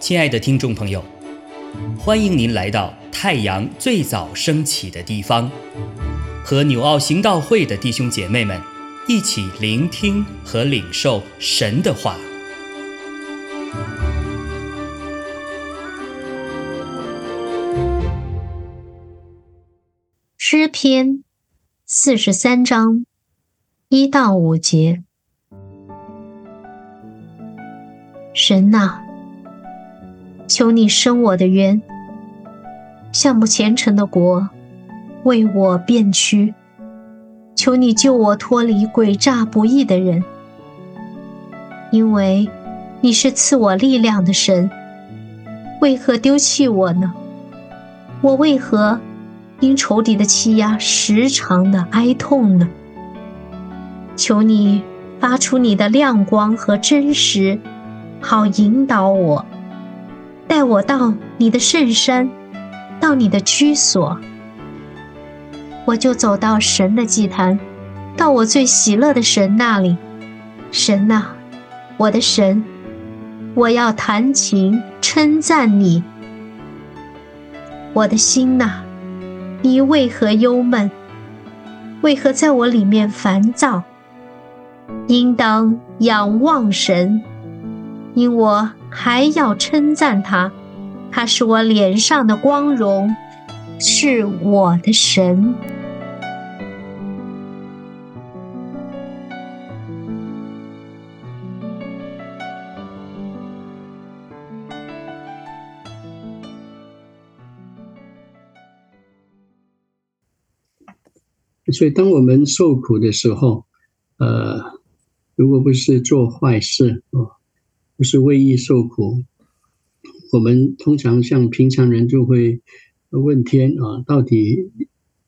亲爱的听众朋友，欢迎您来到太阳最早升起的地方，和纽奥行道会的弟兄姐妹们一起聆听和领受神的话。诗篇四十三章一到五节，神呐！求你伸我的冤，向不虔诚的国为我辩屈。求你救我脱离诡诈不义的人，因为你是赐我力量的神。为何丢弃我呢？我为何因仇敌的欺压时常的哀痛呢？求你发出你的亮光和真实，好引导我。带我到你的圣山，到你的居所，我就走到神的祭坛，到我最喜乐的神那里。神呐，我的神，我要弹琴称赞你。我的心呐，你为何忧闷？为何在我里面烦躁？应当仰望神，因我。还要称赞他，他是我脸上的光荣，是我的神。所以，当我们受苦的时候，呃，如果不是做坏事哦。不是为义受苦，我们通常像平常人就会问天啊，到底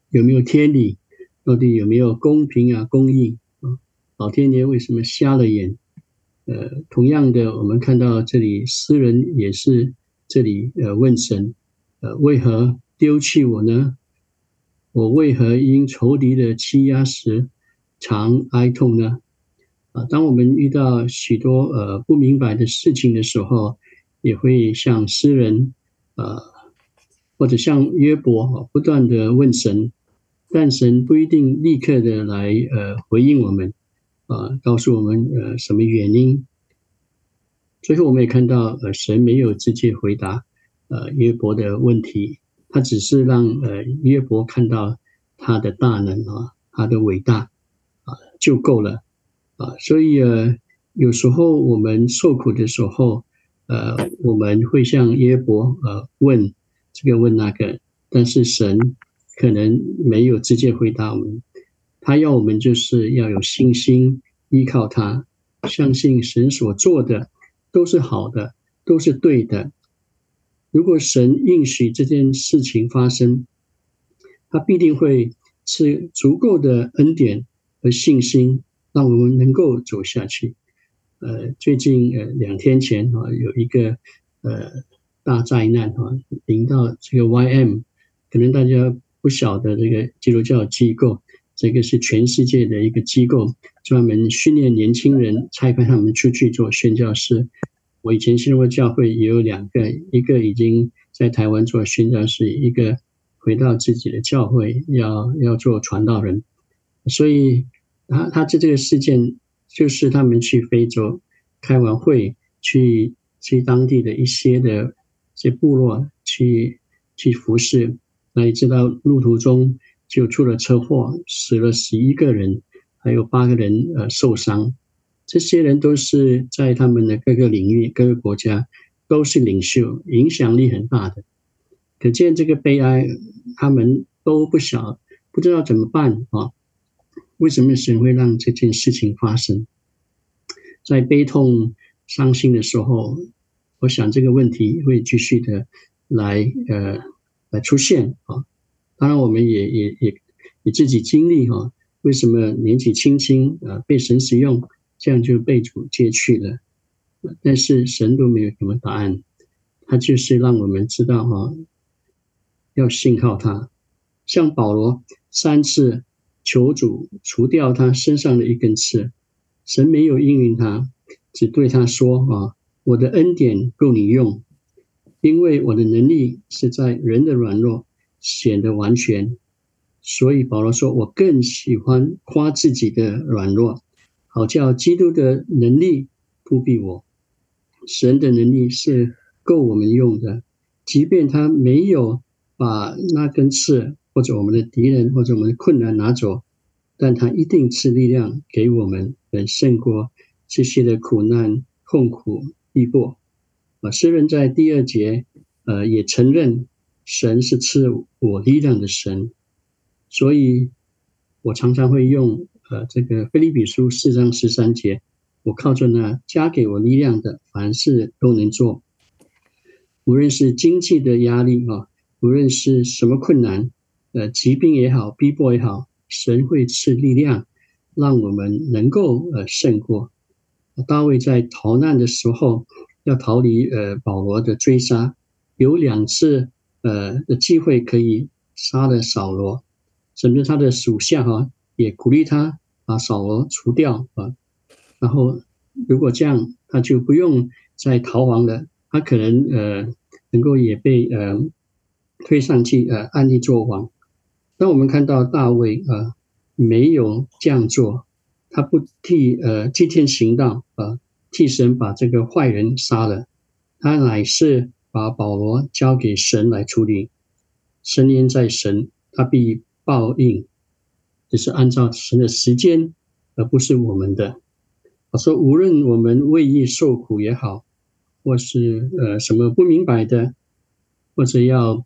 有没有天理？到底有没有公平啊、公义啊？老天爷为什么瞎了眼？呃，同样的，我们看到这里诗人也是这里呃问神，呃，为何丢弃我呢？我为何因仇敌的欺压时常哀痛呢？啊，当我们遇到许多呃不明白的事情的时候，也会向诗人，呃，或者像约伯啊，不断的问神，但神不一定立刻的来呃回应我们，啊，告诉我们呃什么原因。最后我们也看到，呃，神没有直接回答呃约伯的问题，他只是让呃约伯看到他的大能啊，他的伟大啊，就够了。啊，所以呃，有时候我们受苦的时候，呃，我们会向耶伯呃问这个问那个，但是神可能没有直接回答我们，他要我们就是要有信心，依靠他，相信神所做的都是好的，都是对的。如果神应许这件事情发生，他必定会赐足够的恩典和信心。让我们能够走下去。呃，最近呃两天前啊，有一个呃大灾难哈，临到这个 YM，可能大家不晓得这个基督教机构，这个是全世界的一个机构，专门训练年轻人，差派他们出去做宣教师。我以前信过教会也有两个，一个已经在台湾做宣教师，一个回到自己的教会要要做传道人，所以。他他这这个事件就是他们去非洲开完会，去去当地的一些的一些部落去去服侍，那你知道路途中就出了车祸，死了十一个人，还有八个人呃受伤。这些人都是在他们的各个领域、各个国家都是领袖，影响力很大的。可见这个悲哀，他们都不晓不知道怎么办啊。为什么神会让这件事情发生？在悲痛、伤心的时候，我想这个问题会继续的来呃来出现啊。当然，我们也也也也自己经历哈。为什么年纪轻轻啊被神使用，这样就被主接去了？但是神都没有什么答案，他就是让我们知道哈，要信靠他。像保罗三次。求主除掉他身上的一根刺，神没有应允他，只对他说：“啊，我的恩典够你用，因为我的能力是在人的软弱显得完全。”所以保罗说：“我更喜欢夸自己的软弱，好叫基督的能力不庇我。神的能力是够我们用的，即便他没有把那根刺或者我们的敌人或者我们的困难拿走，但他一定赐力量给我们，能胜过这些的苦难、痛苦、逼迫。啊，诗人在第二节，呃，也承认神是赐我力量的神。”所以，我常常会用呃这个《菲利比书》四章十三节，我靠着呢加给我力量的，凡事都能做。无论是经济的压力啊，无论是什么困难，呃疾病也好，逼迫也好，神会赐力量，让我们能够呃胜过。大卫在逃难的时候，要逃离呃保罗的追杀，有两次呃的机会可以杀了扫罗。甚至他的属下哈也鼓励他把扫罗除掉啊，然后如果这样，他就不用再逃亡了，他可能呃能够也被呃推上去呃安利做王。当我们看到大卫啊没有这样做，他不替呃替天行道啊，替神把这个坏人杀了，他乃是把保罗交给神来处理，神念在神，他必。报应只是按照神的时间，而不是我们的。我说，无论我们为义受苦也好，或是呃什么不明白的，或者要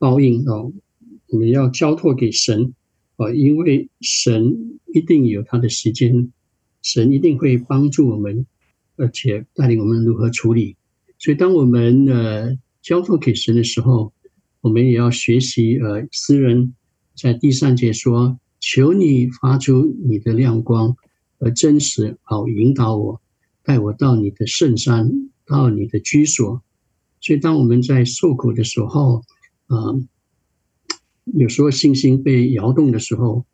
报应哦，我们要交托给神哦，因为神一定有他的时间，神一定会帮助我们，而且带领我们如何处理。所以，当我们呃交托给神的时候，我们也要学习呃私人。在第三节说：“求你发出你的亮光和真实，好引导我，带我到你的圣山，到你的居所。”所以，当我们在受苦的时候，啊，有时候信心被摇动的时候，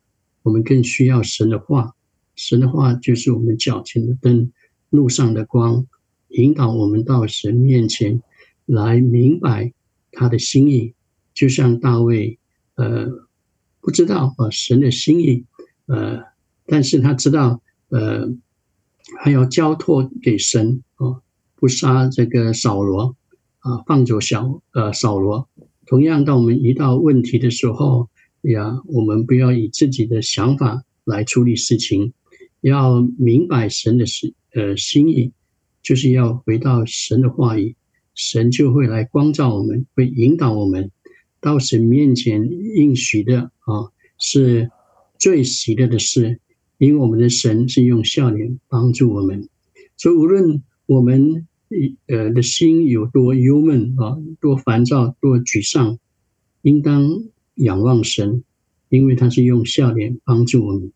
我们更需要神的话。神的话就是我们脚前的灯，路上的光，引导我们到神面前来明白他的心意。就像大卫，呃。不知道啊，神的心意，呃，但是他知道，呃，还要交托给神啊，不杀这个扫罗啊，放走小呃扫罗。同样，当我们遇到问题的时候呀，我们不要以自己的想法来处理事情，要明白神的心呃心意，就是要回到神的话语，神就会来光照我们，会引导我们。到神面前应许的啊，是最喜乐的事，因为我们的神是用笑脸帮助我们。所以无论我们呃的心有多忧闷啊，多烦躁，多沮丧，应当仰望神，因为他是用笑脸帮助我们。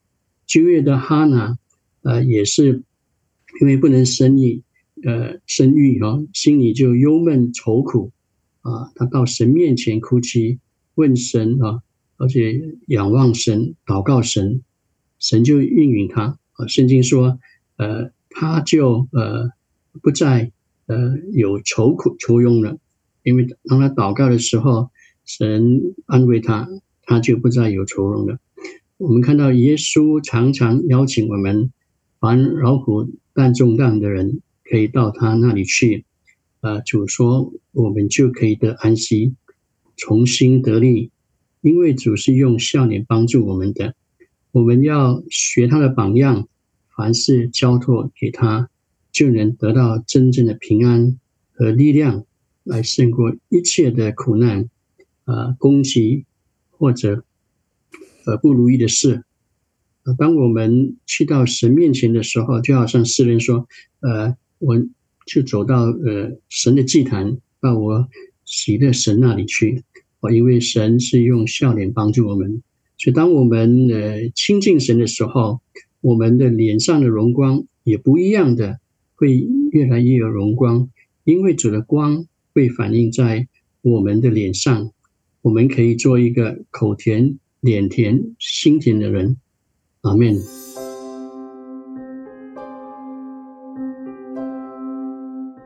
九月的哈娜呃也是因为不能生育呃生育啊，心里就忧闷愁苦。啊，他到神面前哭泣，问神啊，而且仰望神，祷告神，神就应允他。啊，圣经说，呃，他就呃不再呃有愁苦愁忧了，因为当他祷告的时候，神安慰他，他就不再有愁容了。我们看到耶稣常常邀请我们，凡劳苦担重担的人，可以到他那里去。啊，主说我们就可以得安息，重新得力，因为主是用笑脸帮助我们的。我们要学他的榜样，凡事交托给他，就能得到真正的平安和力量，来胜过一切的苦难、啊攻击或者呃不如意的事。当我们去到神面前的时候，就好像诗人说：“呃，我。”就走到呃神的祭坛，到我喜乐神那里去。哦，因为神是用笑脸帮助我们，所以当我们呃亲近神的时候，我们的脸上的荣光也不一样的，会越来越有荣光，因为主的光会反映在我们的脸上，我们可以做一个口甜、脸甜、心甜的人。阿门。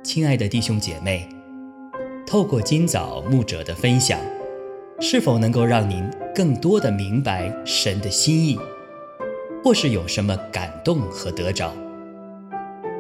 亲爱的弟兄姐妹，透过今早牧者的分享，是否能够让您更多的明白神的心意，或是有什么感动和得着？